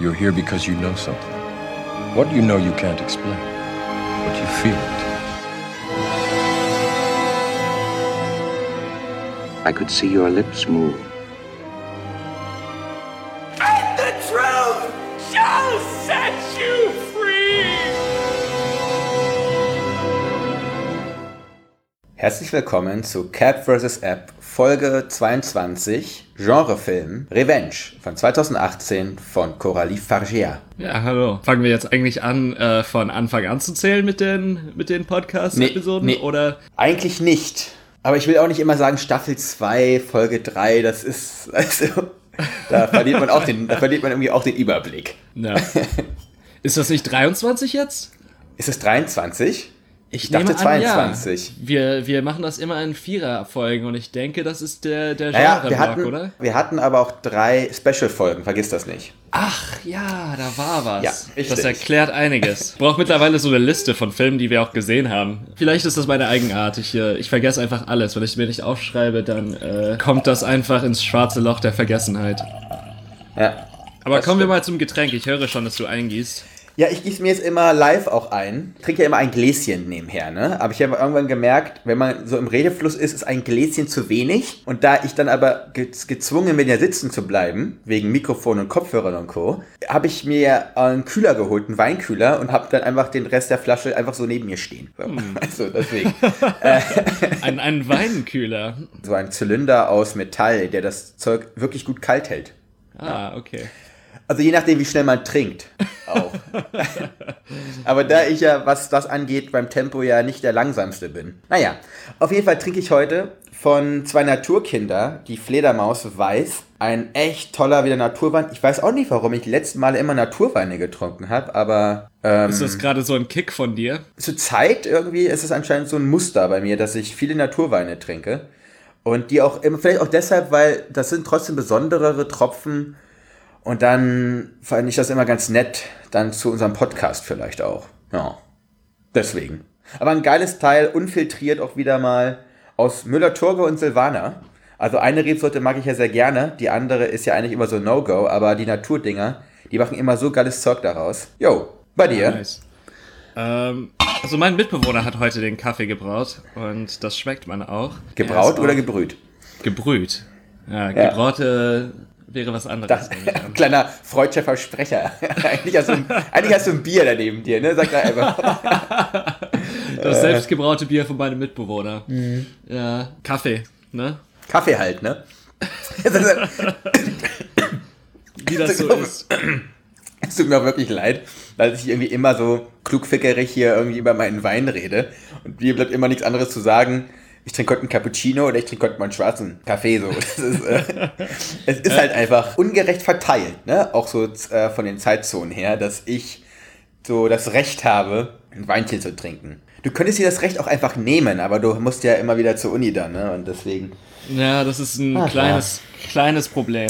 You're here because you know something. What you know you can't explain, but you feel it. I could see your lips move. And the truth shall set you free! Herzlich willkommen zu Cat vs. App Folge 22 Genrefilm Revenge von 2018 von Coralie Fargia. Ja, hallo. Fangen wir jetzt eigentlich an, äh, von Anfang an zu zählen mit den, mit den Podcast-Episoden? Nee, nee, oder? Eigentlich nicht. Aber ich will auch nicht immer sagen Staffel 2, Folge 3, das ist, also, da verliert man auch den, da verliert man irgendwie auch den Überblick. Ja. Ist das nicht 23 jetzt? Ist es 23? Ich, dachte nehme an, 22. Ja. Wir, wir machen das immer in Vierer-Folgen und ich denke, das ist der, der Naja, wir Genre-Block, hatten, oder? wir hatten aber auch drei Special-Folgen, vergiss das nicht. Ach ja, da war was. Ja, richtig. das erklärt einiges. Ich brauche mittlerweile so eine Liste von Filmen, die wir auch gesehen haben. Vielleicht ist das meine Eigenart. Ich, äh, ich vergesse einfach alles. Wenn ich mir nicht aufschreibe, dann äh, kommt das einfach ins schwarze Loch der Vergessenheit. Ja. Aber kommen wir stimmt. mal zum Getränk. Ich höre schon, dass du eingießt. Ja, ich gieße mir jetzt immer live auch ein. Trinke ja immer ein Gläschen nebenher, ne? Aber ich habe irgendwann gemerkt, wenn man so im Redefluss ist, ist ein Gläschen zu wenig. Und da ich dann aber ge gezwungen bin, ja sitzen zu bleiben, wegen Mikrofon und Kopfhörern und Co., habe ich mir einen Kühler geholt, einen Weinkühler, und habe dann einfach den Rest der Flasche einfach so neben mir stehen. So, Also deswegen. Ein, ein Weinkühler. So ein Zylinder aus Metall, der das Zeug wirklich gut kalt hält. Ah, okay. Also je nachdem, wie schnell man trinkt. Auch. Aber da ich ja, was das angeht, beim Tempo ja nicht der langsamste bin. Naja, auf jeden Fall trinke ich heute von zwei Naturkinder, die Fledermaus Weiß. Ein echt toller wieder Naturwein. Ich weiß auch nicht, warum ich die letzten Male immer Naturweine getrunken habe, aber ähm, Ist das gerade so ein Kick von dir? zur Zeit irgendwie ist es anscheinend so ein Muster bei mir, dass ich viele Naturweine trinke. Und die auch immer, vielleicht auch deshalb, weil das sind trotzdem besonderere Tropfen. Und dann fand ich das immer ganz nett, dann zu unserem Podcast vielleicht auch. Ja. Deswegen. Aber ein geiles Teil, unfiltriert auch wieder mal aus Müller-Turge und Silvaner. Also eine Rebsorte mag ich ja sehr gerne, die andere ist ja eigentlich immer so No-Go, aber die Naturdinger, die machen immer so geiles Zeug daraus. Jo, bei dir? Nice. Ähm, also mein Mitbewohner hat heute den Kaffee gebraut und das schmeckt man auch. Gebraut oder auch gebrüht? gebrüht? Ja. gebraute wäre was anderes. Das, kleiner freudscher Versprecher. eigentlich, hast du ein, eigentlich hast du ein Bier daneben dir, ne? Sag da einfach. Das selbstgebraute Bier von meinem Mitbewohner. Mhm. Ja, Kaffee, ne? Kaffee halt, ne? Wie das so ist. Es tut mir auch wirklich leid, weil ich irgendwie immer so klugfickerig hier irgendwie über meinen Wein rede. Und mir bleibt immer nichts anderes zu sagen. Ich trinke heute einen Cappuccino oder ich trinke heute mal einen schwarzen Kaffee. So. Das ist, äh, es ist halt einfach ungerecht verteilt, ne? Auch so äh, von den Zeitzonen her, dass ich so das Recht habe, ein Weinchen zu trinken. Du könntest dir das Recht auch einfach nehmen, aber du musst ja immer wieder zur Uni dann, ne? Und deswegen. Ja, das ist ein Ach, kleines, kleines Problem.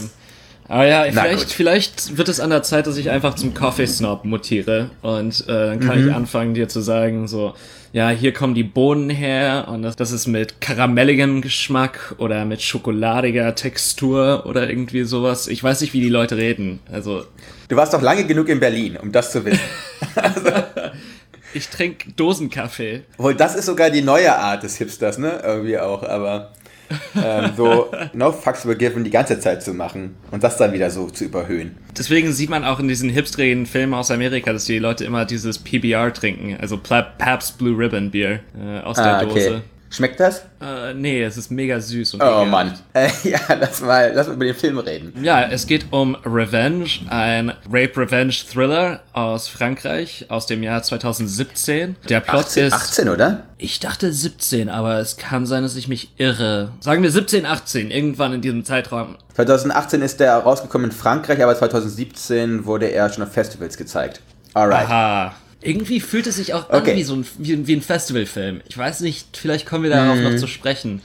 Aber ja, Na vielleicht, gut. vielleicht wird es an der Zeit, dass ich einfach zum Coffee Snob mutiere. Und äh, dann kann Mhm. ich anfangen, dir zu sagen, so, ja, hier kommen die Bohnen her und das, das ist mit karamelligem Geschmack oder mit schokoladiger Textur oder irgendwie sowas. Ich weiß nicht, wie die Leute reden. Also, Du warst doch lange genug in Berlin, um das zu wissen. ich trinke Dosenkaffee. Obwohl, das ist sogar die neue Art des Hipsters, ne? Irgendwie auch, aber ähm, so no fucks were given die ganze Zeit zu machen und das dann wieder so zu überhöhen. Deswegen sieht man auch in diesen hipstrigen Filmen aus Amerika, dass die Leute immer dieses PBR trinken, also Pabst Blue Ribbon Bier äh, aus der Dose. Schmeckt das? Äh, nee, es ist mega süß und Oh. Mann. Äh, ja, lass mal, lass mal über den Film reden. Ja, es geht um Revenge, ein Rape-Revenge-Thriller aus Frankreich aus dem Jahr 2017. Der Plot 18, ist... 18, oder? Ich dachte 17, aber es kann sein, dass ich mich irre. Sagen wir 17, 18, irgendwann in diesem Zeitraum. 2018 ist der rausgekommen in Frankreich, aber 2017 wurde er schon auf Festivals gezeigt. Alright. Aha. Irgendwie fühlt es sich auch an Okay. wie so ein, wie, wie ein Festivalfilm. Ich weiß nicht, vielleicht kommen wir darauf noch zu sprechen.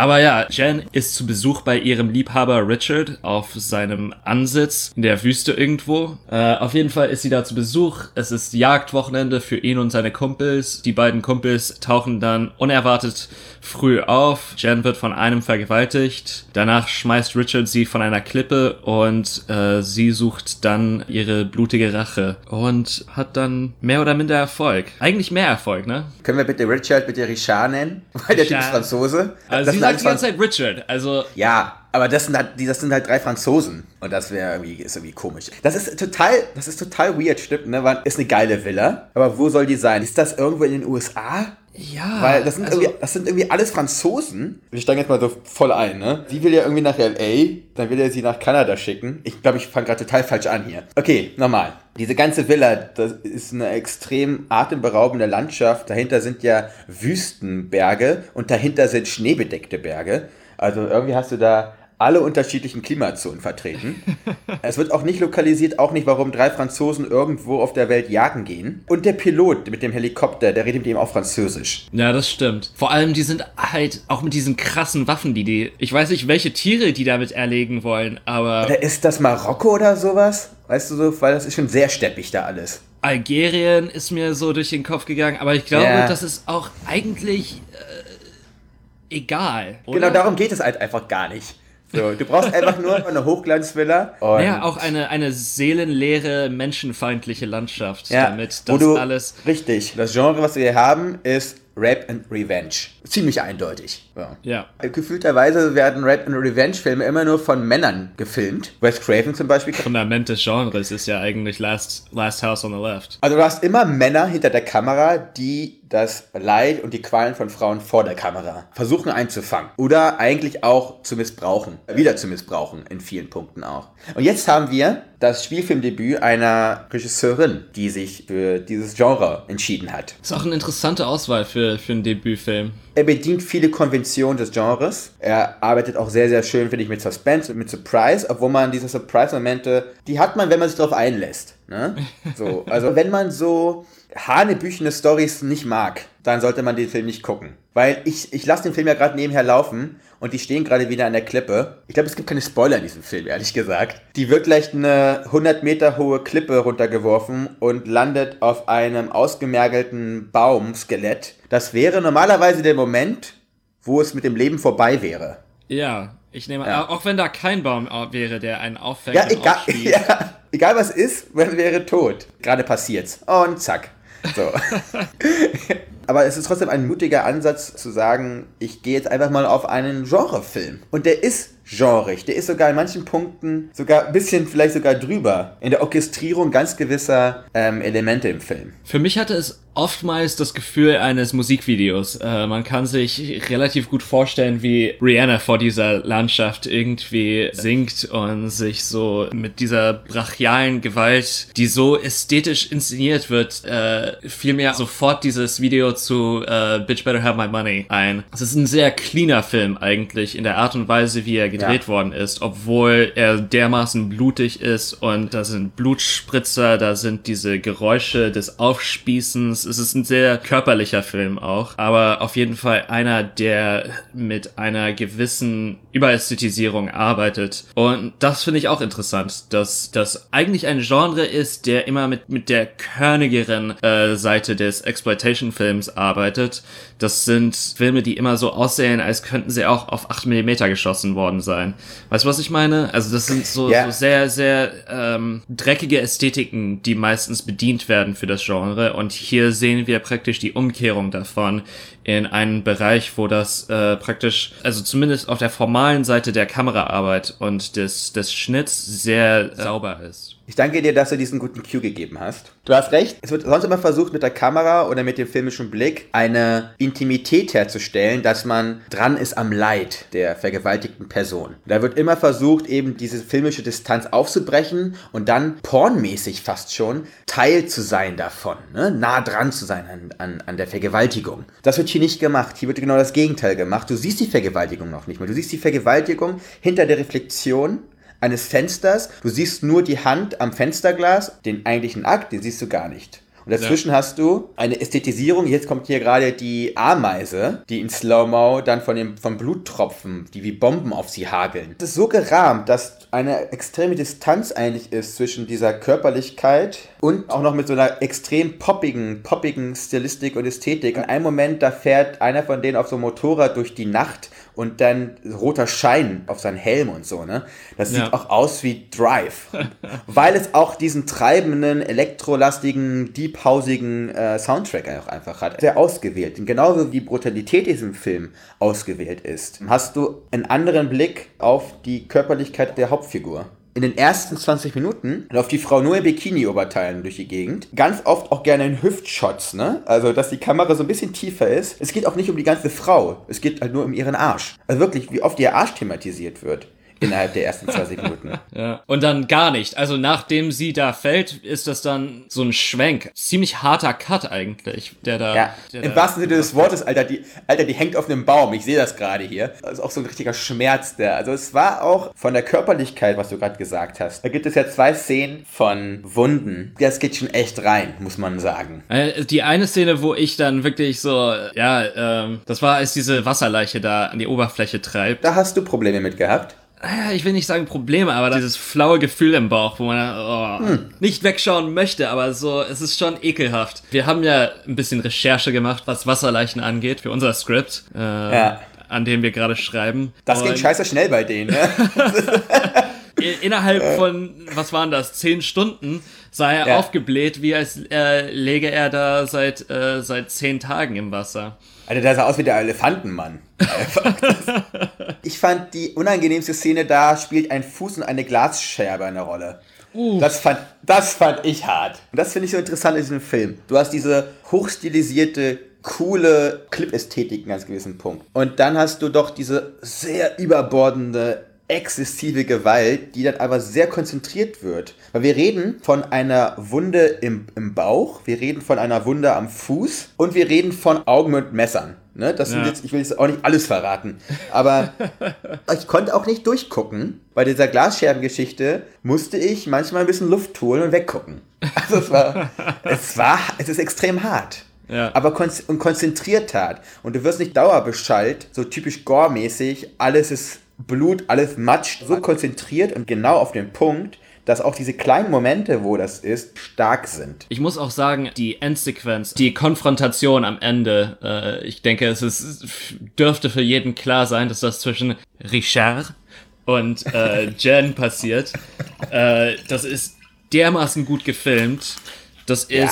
Aber ja, Jen ist zu Besuch bei ihrem Liebhaber Richard auf seinem Ansitz in der Wüste irgendwo. Äh, auf jeden Fall ist sie da zu Besuch. Es ist Jagdwochenende für ihn und seine Kumpels. Die beiden Kumpels tauchen dann unerwartet früh auf. Jen wird von einem vergewaltigt. Danach schmeißt Richard sie von einer Klippe und äh, sie sucht dann ihre blutige Rache und hat dann mehr oder minder Erfolg. Eigentlich mehr Erfolg, ne? Können wir bitte Richard bitte Richard nennen? Weil der Typ ist Franzose. Also Das sagt alles die ganze Zeit Richard. Also Ja, aber das sind halt, das sind halt drei Franzosen. Und das wäre irgendwie, ist irgendwie komisch. Das ist total, das ist total weird, stimmt, ne? Weil ist eine geile Villa. Aber wo soll die sein? Ist das irgendwo in den USA? Ja, Weil das sind, also, irgendwie, das sind irgendwie alles Franzosen. Wir steigen jetzt mal so voll ein, ne? Sie will ja irgendwie nach L.A., dann will er sie nach Kanada schicken. Ich glaube, ich fange gerade total falsch an hier. Okay, nochmal. Diese ganze Villa, das ist eine extrem atemberaubende Landschaft. Dahinter sind ja Wüstenberge und dahinter sind schneebedeckte Berge. Also irgendwie hast du da alle unterschiedlichen Klimazonen vertreten. es wird auch nicht lokalisiert, auch nicht, warum drei Franzosen irgendwo auf der Welt jagen gehen. Und der Pilot mit dem Helikopter, der redet mit ihm auch Französisch. Ja, das stimmt. Vor allem, die sind halt auch mit diesen krassen Waffen, die die. Ich weiß nicht, welche Tiere die damit erlegen wollen, aber Oder ist das Marokko oder sowas? Weißt du so, weil das ist schon sehr steppig da alles. Algerien ist mir so durch den Kopf gegangen. Aber ich glaube, Ja. das ist auch eigentlich äh, egal. Oder? Genau darum geht es halt einfach gar nicht. So, du brauchst einfach nur eine Hochglanzvilla. Und Naja, auch eine, eine seelenleere, menschenfeindliche Landschaft, ja, damit das du, alles. Richtig. Das Genre, was wir hier haben, ist Rape and Revenge. Ziemlich eindeutig. Ja. Ja. Gefühlterweise werden Rape and Revenge Filme immer nur von Männern gefilmt. Wes Craven zum Beispiel. Fundament des Genres ist ja eigentlich Last, Last House on the Left. Also du hast immer Männer hinter der Kamera, die das Leid und die Qualen von Frauen vor der Kamera versuchen einzufangen. Oder eigentlich auch zu missbrauchen. Wieder zu missbrauchen in vielen Punkten auch. Und jetzt haben wir das Spielfilmdebüt einer Regisseurin, die sich für dieses Genre entschieden hat. Ist auch eine interessante Auswahl für, für einen Debütfilm. Er bedient viele Konventionen des Genres. Er arbeitet auch sehr, sehr schön, finde ich, mit Suspense und mit Surprise, obwohl man diese Surprise-Momente, die hat man, wenn man sich darauf einlässt. Ne? So, also wenn man so hanebüchene Stories nicht mag, dann sollte man den Film nicht gucken. Weil ich, ich lasse den Film ja gerade nebenher laufen und die stehen gerade wieder an der Klippe. Ich glaube, es gibt keine Spoiler in diesem Film, ehrlich gesagt. Die wird gleich eine 100 Meter hohe Klippe runtergeworfen und landet auf einem ausgemergelten Baumskelett. Das wäre normalerweise der Moment, wo es mit dem Leben vorbei wäre. Ja, ich nehme Ja. auch wenn da kein Baum wäre, der einen auffängt Ja, egal, ja, egal was ist, man wäre tot. Gerade passiert's. Und zack. So. Aber es ist trotzdem ein mutiger Ansatz zu sagen, ich gehe jetzt einfach mal auf einen Genrefilm. Und der ist genrig. Der ist sogar in manchen Punkten sogar ein bisschen vielleicht sogar drüber. In der Orchestrierung ganz gewisser ähm, Elemente im Film. Für mich hatte es oftmals das Gefühl eines Musikvideos. Äh, man kann sich relativ gut vorstellen, wie Rihanna vor dieser Landschaft irgendwie singt und sich so mit dieser brachialen Gewalt, die so ästhetisch inszeniert wird, äh, fiel mir sofort dieses Video zu äh, Bitch Better Have My Money ein. Es ist ein sehr cleaner Film eigentlich in der Art und Weise, wie er gedreht Ja. worden ist, obwohl er dermaßen blutig ist und da sind Blutspritzer, da sind diese Geräusche des Aufspießens. Es ist ein sehr körperlicher Film auch, aber auf jeden Fall einer, der mit einer gewissen Überästhetisierung arbeitet. Und das finde ich auch interessant, dass das eigentlich ein Genre ist, der immer mit, mit der körnigeren äh, Seite des Exploitation-Films arbeitet. Das sind Filme, die immer so aussehen, als könnten sie auch auf 8mm geschossen worden sein. Weißt du, was ich meine? Also das sind so, Ja. so sehr, sehr ähm, dreckige Ästhetiken, die meistens bedient werden für das Genre. Und hier sehen wir praktisch die Umkehrung davon in einen Bereich, wo das äh, praktisch, also zumindest auf der formalen Seite der Kameraarbeit und des, des Schnitts sehr sauber ist. Ich danke dir, dass du diesen guten Cue gegeben hast. Du hast recht, es wird sonst immer versucht, mit der Kamera oder mit dem filmischen Blick eine Intimität herzustellen, dass man dran ist am Leid der vergewaltigten Person. Da wird immer versucht, eben diese filmische Distanz aufzubrechen und dann pornmäßig fast schon Teil zu sein davon, ne? nah dran zu sein an, an, an der Vergewaltigung. Das wird hier nicht gemacht. Hier wird genau das Gegenteil gemacht. Du siehst die Vergewaltigung noch nicht mehr. Du siehst die Vergewaltigung hinter der Reflexion eines Fensters. Du siehst nur die Hand am Fensterglas, den eigentlichen Akt, den siehst du gar nicht. Und dazwischen ja. hast du eine Ästhetisierung. Jetzt kommt hier gerade die Ameise, die in Slow-Mo dann von dem vom Bluttropfen, die wie Bomben auf sie hageln. Das ist so gerahmt, dass eine extreme Distanz eigentlich ist zwischen dieser Körperlichkeit und auch noch mit so einer extrem poppigen, poppigen Stilistik und Ästhetik. In einem Moment, da fährt einer von denen auf so einem Motorrad durch die Nacht und dann roter Schein auf seinen Helm und so, ne? Das sieht ja. auch aus wie Drive. Weil es auch diesen treibenden, elektrolastigen, deephausigen äh, Soundtrack auch einfach hat. Sehr ausgewählt. Und genauso wie Brutalität diesem Film ausgewählt ist, hast du einen anderen Blick auf die Körperlichkeit der Hauptfigur in den ersten 20 Minuten läuft die Frau nur in Bikini-Oberteilen durch die Gegend. Ganz oft auch gerne in Hüftshots, ne? Also, dass die Kamera so ein bisschen tiefer ist. Es geht auch nicht um die ganze Frau. Es geht halt nur um ihren Arsch. Also wirklich, wie oft ihr Arsch thematisiert wird innerhalb der ersten 20 Minuten. Ja. Und dann gar nicht. Also nachdem sie da fällt, ist das dann so ein Schwenk. Ziemlich harter Cut eigentlich, der da. Ja. Der Im wahrsten Sinne des Wortes, Alter, die, Alter, die hängt auf einem Baum. Ich sehe das gerade hier. Das ist auch so ein richtiger Schmerz der. Also es war auch von der Körperlichkeit, was du gerade gesagt hast. Da gibt es ja zwei Szenen von Wunden. Das geht schon echt rein, muss man sagen. Äh, die eine Szene, wo ich dann wirklich so, ja, ähm, das war, als diese Wasserleiche da an die Oberfläche treibt. Da hast du Probleme mit gehabt ich will nicht sagen Probleme, aber dieses flaue Gefühl im Bauch, wo man oh, hm. nicht wegschauen möchte, aber so, es ist schon ekelhaft. Wir haben ja ein bisschen Recherche gemacht, was Wasserleichen angeht, für unser Skript, äh, ja. an dem wir gerade schreiben. Das ging scheiße schnell bei denen, ne? Innerhalb von, was waren das, zehn Stunden sah er ja. aufgebläht, wie als äh, läge er da seit, äh, seit zehn Tagen im Wasser. Alter, der sah aus wie der Elefantenmann. ich fand die unangenehmste Szene da, spielt ein Fuß und eine Glasscherbe eine Rolle. Uh. Das, fand, das fand ich hart. Und das finde ich so interessant in diesem Film. Du hast diese hochstilisierte, coole Clip-Ästhetik in ganz gewissen Punkt. Und dann hast du doch diese sehr überbordende exzessive Gewalt, die dann aber sehr konzentriert wird. Weil wir reden von einer Wunde im, im Bauch, wir reden von einer Wunde am Fuß und wir reden von Augen und Messern. Ne? Das sind jetzt, ich will jetzt auch nicht alles verraten, aber ich konnte auch nicht durchgucken. Bei dieser Glasscherbengeschichte musste ich manchmal ein bisschen Luft holen und weggucken. Also es war, es war, es ist extrem hart. Ja. aber kon und konzentriert hart. Und du wirst nicht dauerbeschallt, so typisch gore-mäßig, alles ist Blut, alles matscht, so konzentriert und genau auf den Punkt, dass auch diese kleinen Momente, wo das ist, stark sind. Ich muss auch sagen, die Endsequenz, die Konfrontation am Ende, äh, ich denke, es ist, dürfte für jeden klar sein, dass das zwischen Richard und äh, Jen passiert. Äh, das ist dermaßen gut gefilmt. Das ist ja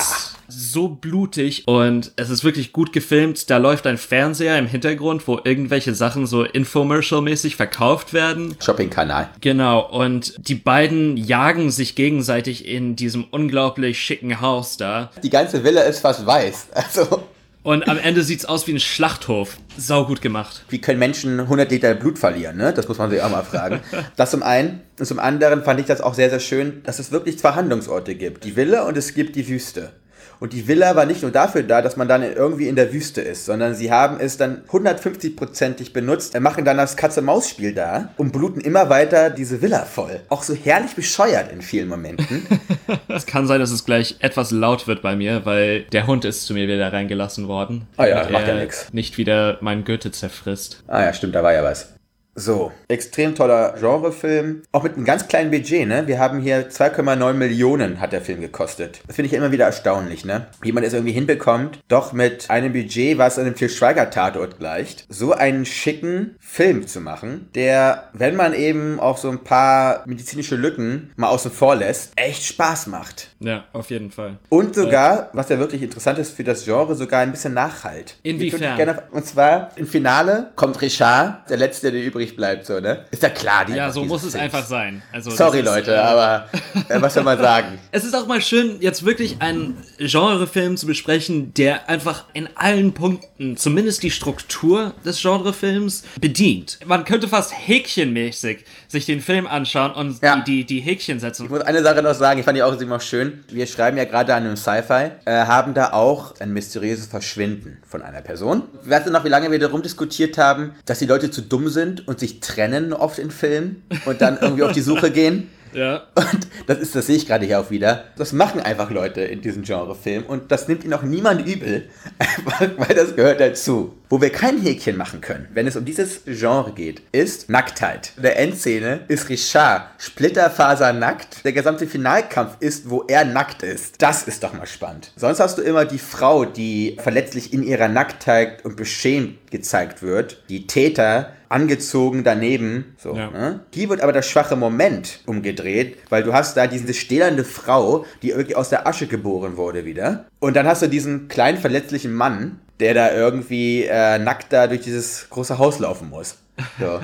so blutig und es ist wirklich gut gefilmt. Da läuft ein Fernseher im Hintergrund, wo irgendwelche Sachen so infomercial-mäßig verkauft werden. Shopping-Kanal. Genau, und die beiden jagen sich gegenseitig in diesem unglaublich schicken Haus da. Die ganze Villa ist fast weiß. Also. Und am Ende sieht's aus wie ein Schlachthof. Sau gut gemacht. Wie können Menschen 100 Liter Blut verlieren, ne? Das muss man sich auch mal fragen. das zum einen. Und zum anderen fand ich das auch sehr, sehr schön, dass es wirklich zwei Handlungsorte gibt. Die Villa und es gibt die Wüste. Und die Villa war nicht nur dafür da, dass man dann irgendwie in der Wüste ist, sondern sie haben es dann 150-prozentig benutzt, machen dann das Katze-Maus-Spiel da und bluten immer weiter diese Villa voll. Auch so herrlich bescheuert in vielen Momenten. es kann sein, dass es gleich etwas laut wird bei mir, weil der Hund ist zu mir wieder reingelassen worden. Ah ja, macht ja nichts. Nicht wieder mein Goethe zerfrisst. Ah ja, stimmt, da war ja was. So, extrem toller Genrefilm. Auch mit einem ganz kleinen Budget, ne? Wir haben hier 2,9 Millionen hat der Film gekostet. Das finde ich ja immer wieder erstaunlich, ne? Wie man es irgendwie hinbekommt, doch mit einem Budget, was einem Til Schweiger Tatort gleicht, so einen schicken Film zu machen, der, wenn man eben auch so ein paar medizinische Lücken mal außen vor lässt, echt Spaß macht. Ja, auf jeden Fall. Und sogar, äh, was ja wirklich interessant ist für das Genre, sogar ein bisschen Nachhalt. Inwiefern? Und zwar im Finale kommt Richard, der Letzte, der übrig bleibt, so, ne? Ist ja klar, die Ja, so muss es Films. einfach sein. Also, Sorry, ist, Leute, äh, aber äh, was soll man sagen? Es ist auch mal schön, jetzt wirklich einen Genrefilm zu besprechen, der einfach in allen Punkten, zumindest die Struktur des Genrefilms, bedient. Man könnte fast häkchenmäßig sich den Film anschauen und ja. die, die, die Häkchen setzen. Ich muss eine Sache noch sagen, ich fand die auch immer schön wir schreiben ja gerade an einem Sci-Fi, äh, haben da auch ein mysteriöses Verschwinden von einer Person. Weißt du noch, wie lange wir darum diskutiert haben, dass die Leute zu dumm sind und sich trennen oft in Filmen und dann irgendwie auf die Suche gehen? Ja. Und das ist, das sehe ich gerade hier auch wieder. Das machen einfach Leute in diesem Genrefilm und das nimmt ihnen auch niemand übel, einfach weil das gehört dazu. Wo wir kein Häkchen machen können, wenn es um dieses Genre geht, ist Nacktheit. In der Endszene ist Richard Splitterfaser nackt. Der gesamte Finalkampf ist, wo er nackt ist. Das ist doch mal spannend. Sonst hast du immer die Frau, die verletzlich in ihrer Nacktheit und beschämt gezeigt wird. Die Täter angezogen daneben. So, Ja. ne? Hier wird aber der schwache Moment umgedreht, weil du hast da diese stählernde Frau, die irgendwie aus der Asche geboren wurde wieder. Und dann hast du diesen kleinen verletzlichen Mann, der da irgendwie äh, nackt da durch dieses große Haus laufen muss. So.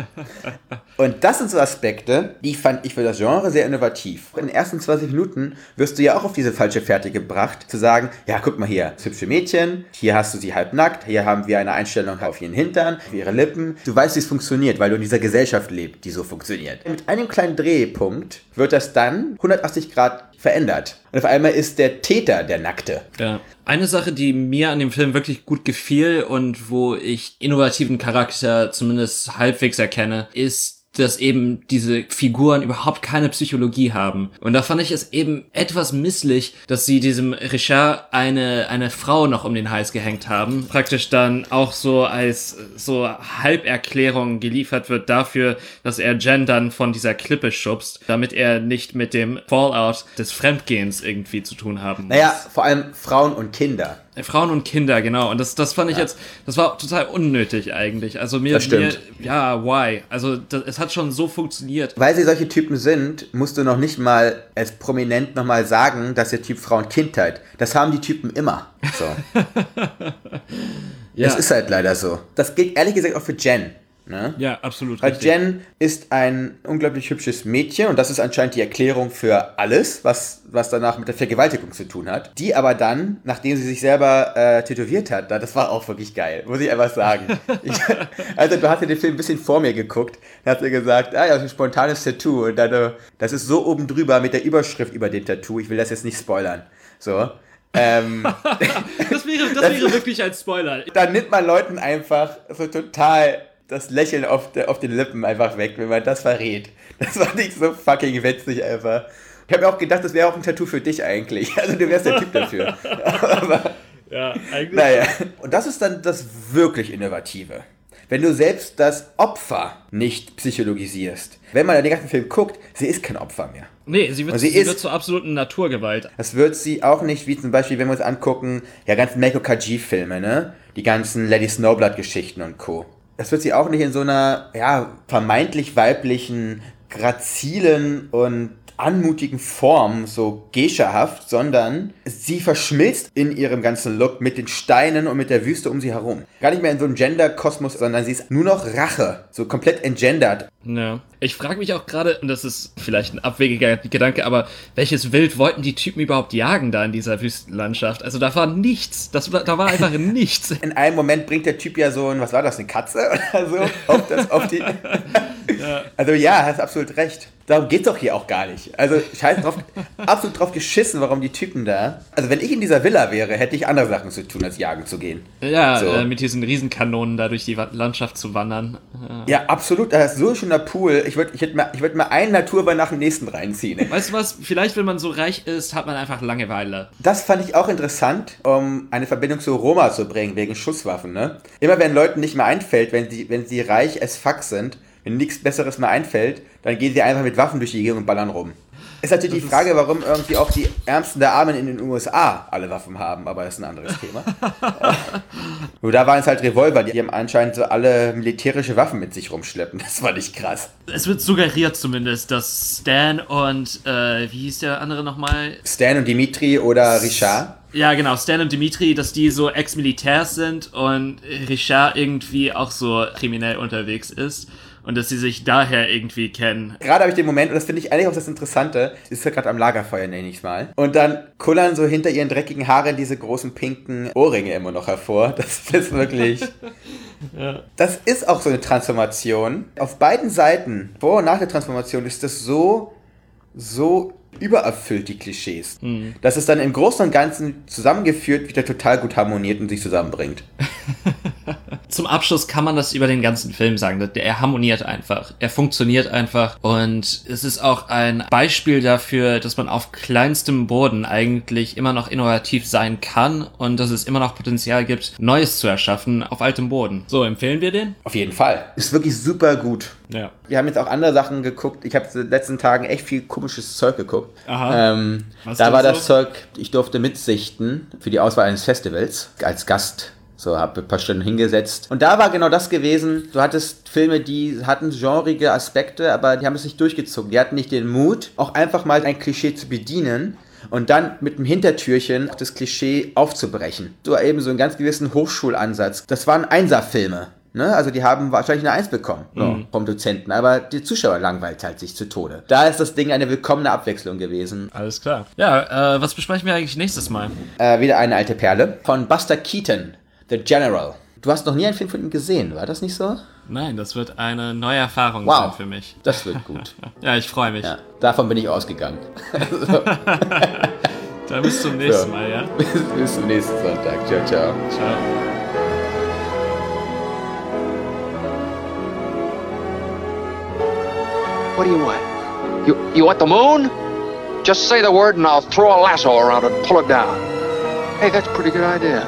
Und das sind so Aspekte, die fand ich für das Genre sehr innovativ. In den ersten 20 Minuten wirst du ja auch auf diese falsche Fährte gebracht, zu sagen, ja, guck mal hier, das hübsche Mädchen, hier hast du sie halb nackt, hier haben wir eine Einstellung auf ihren Hintern, auf ihre Lippen. Du weißt, wie es funktioniert, weil du in dieser Gesellschaft lebst, die so funktioniert. Mit einem kleinen Drehpunkt wird das dann 180 Grad verändert. Und auf einmal ist der Täter der Nackte. Ja. Eine Sache, die mir an dem Film wirklich gut gefiel und wo ich innovativen Charakter zumindest halbwegs erkenne, ist dass eben diese Figuren überhaupt keine Psychologie haben. Und da fand ich es eben etwas misslich, dass sie diesem Richard eine, eine Frau noch um den Hals gehängt haben. Praktisch dann auch so als so Halberklärung geliefert wird dafür, dass er Jen dann von dieser Klippe schubst, damit er nicht mit dem Fallout des Fremdgehens irgendwie zu tun haben muss. Naja, vor allem Frauen und Kinder. Frauen und Kinder, genau. Und das, das fand ich jetzt, das war total unnötig eigentlich. Also mir, mir ja, why? Also das, es hat schon so funktioniert. Weil sie solche Typen sind, musst du noch nicht mal als prominent nochmal sagen, dass der Typ Frau und Kind hat. Das haben die Typen immer. So. Ja, Das ist halt leider so. Das gilt ehrlich gesagt auch für Jen. Ne? ja absolut Weil richtig. Jen ist ein unglaublich hübsches Mädchen und das ist anscheinend die Erklärung für alles, was, was danach mit der Vergewaltigung zu tun hat. Die aber dann, nachdem sie sich selber äh, tätowiert hat, da- das war auch wirklich geil, muss ich einfach sagen. ich, also du hast ja den Film ein bisschen vor mir geguckt, da hat sie gesagt, ah ja, ein spontanes Tattoo und dann, äh, das ist so oben drüber mit der Überschrift über dem Tattoo, ich will das jetzt nicht spoilern. So. Ähm, Das wäre, das wäre wirklich ein Spoiler. dann nimmt man Leuten einfach so total das Lächeln auf, de, auf den Lippen einfach weg, wenn man das verrät. Das war nicht so fucking witzig einfach. Ich habe mir auch gedacht, das wäre auch ein Tattoo für dich eigentlich. Also du wärst der Typ dafür. Aber Ja, eigentlich. naja. Und das ist dann das wirklich Innovative. Wenn du selbst das Opfer nicht psychologisierst. Wenn man den ganzen Film guckt, sie ist kein Opfer mehr. Nee, sie wird, sie sie ist- wird zur absoluten Naturgewalt. Das wird sie auch nicht, wie zum Beispiel, wenn wir uns angucken, ja, ganzen Meiko Kaji-Filme, ne? Die ganzen Lady Snowblood-Geschichten und Co. Das wird sie auch nicht in so einer, ja, vermeintlich weiblichen, grazilen und anmutigen Form, so geishahaft, sondern sie verschmilzt in ihrem ganzen Look mit den Steinen und mit der Wüste um sie herum. Gar nicht mehr in so einem Gender-Kosmos, sondern sie ist nur noch Rache, so komplett entgendert. Ja. Ich frage mich auch gerade, und das ist vielleicht ein abwegiger Gedanke, aber welches Wild wollten die Typen überhaupt jagen da in dieser Wüstenlandschaft? Also da war nichts. Das war, da war einfach nichts. In einem Moment bringt der Typ ja so ein, was war das, eine Katze oder so, auf, das, auf die. Also ja, hast absolut recht. Darum geht's doch hier auch gar nicht. Also scheiß drauf, absolut drauf geschissen, warum die Typen da. Also wenn ich in dieser Villa wäre, hätte ich andere Sachen zu tun, als jagen zu gehen. Ja, So. äh, mit diesen Riesenkanonen da durch die Landschaft zu wandern. Äh, Ja, absolut. Da ist so ein schöner Pool. Ich würde ich würd mal, ich würd mal einen Naturwein nach dem nächsten reinziehen. Weißt du was? Vielleicht, wenn man so reich ist, hat man einfach Langeweile. Das fand ich auch interessant, um eine Verbindung zu Roma zu bringen, wegen Schusswaffen. Ne? Immer wenn Leuten nicht mehr einfällt, wenn sie, wenn sie reich as fuck sind, wenn nichts Besseres mehr einfällt, dann gehen sie einfach mit Waffen durch die Gegend und ballern rum. Ist natürlich die Frage, warum irgendwie auch die Ärmsten der Armen in den USA alle Waffen haben, aber das ist ein anderes Thema. Nur da waren es halt Revolver, die haben anscheinend so alle militärische Waffen mit sich rumschleppen. Das war nicht krass. Es wird suggeriert zumindest, dass Stan und, äh, wie hieß der andere nochmal? Stan und Dimitri oder Richard. Ja, genau, Stan und Dimitri, dass die so Ex-Militärs sind und Richard irgendwie auch so kriminell unterwegs ist und dass sie sich daher irgendwie kennen. Gerade habe ich den Moment, und das finde ich eigentlich auch das Interessante, sie ist ja gerade am Lagerfeuer, nenne ich es mal. Und dann kullern so hinter ihren dreckigen Haaren diese großen pinken Ohrringe immer noch hervor. Das ist wirklich. Das ist auch so eine Transformation. Auf beiden Seiten, vor und nach der Transformation, ist das so, so übererfüllt, die Klischees. Dass es dann im Großen und Ganzen zusammengeführt wieder total gut harmoniert und sich zusammenbringt. Zum Abschluss kann man das über den ganzen Film sagen. Er harmoniert einfach. Er funktioniert einfach. Und es ist auch ein Beispiel dafür, dass man auf kleinstem Boden eigentlich immer noch innovativ sein kann und dass es immer noch Potenzial gibt, Neues zu erschaffen auf altem Boden. So, empfehlen wir den? Auf jeden Fall. Ist wirklich super gut. Ja. Wir haben jetzt auch andere Sachen geguckt. Ich habe in den letzten Tagen echt viel komisches Zeug geguckt. Aha. Ähm, Was da war so? das Zeug, ich durfte mitsichten für die Auswahl eines Festivals als Gast. So, habe ein paar Stunden hingesetzt. Und da war genau das gewesen. Du hattest Filme, die hatten genrige Aspekte, aber die haben es nicht durchgezogen. Die hatten nicht den Mut, auch einfach mal ein Klischee zu bedienen und dann mit dem Hintertürchen das Klischee aufzubrechen. So eben so einen ganz gewissen Hochschulansatz. Das waren Einserfilme. Ne? Also die haben wahrscheinlich eine Eins bekommen so, vom Dozenten, aber die Zuschauer langweilt halt sich zu Tode. Da ist das Ding eine willkommene Abwechslung gewesen. Alles klar. Ja, äh, was besprechen wir eigentlich nächstes Mal? Äh, wieder eine alte Perle von Buster Keaton, The General. Du hast noch nie einen Film von ihm gesehen, war das nicht so? Nein, das wird eine neue Erfahrung Wow. sein für mich. Das wird gut. Ja, ich freue mich. ja, davon bin ich ausgegangen. Dann bis zum nächsten Ja. Mal, ja? Bis zum nächsten Sonntag. Ciao, ciao. Ciao. What do you want? You, you want the moon? Just say the word and I'll throw a lasso around it and pull it down. Hey, that's a pretty good idea.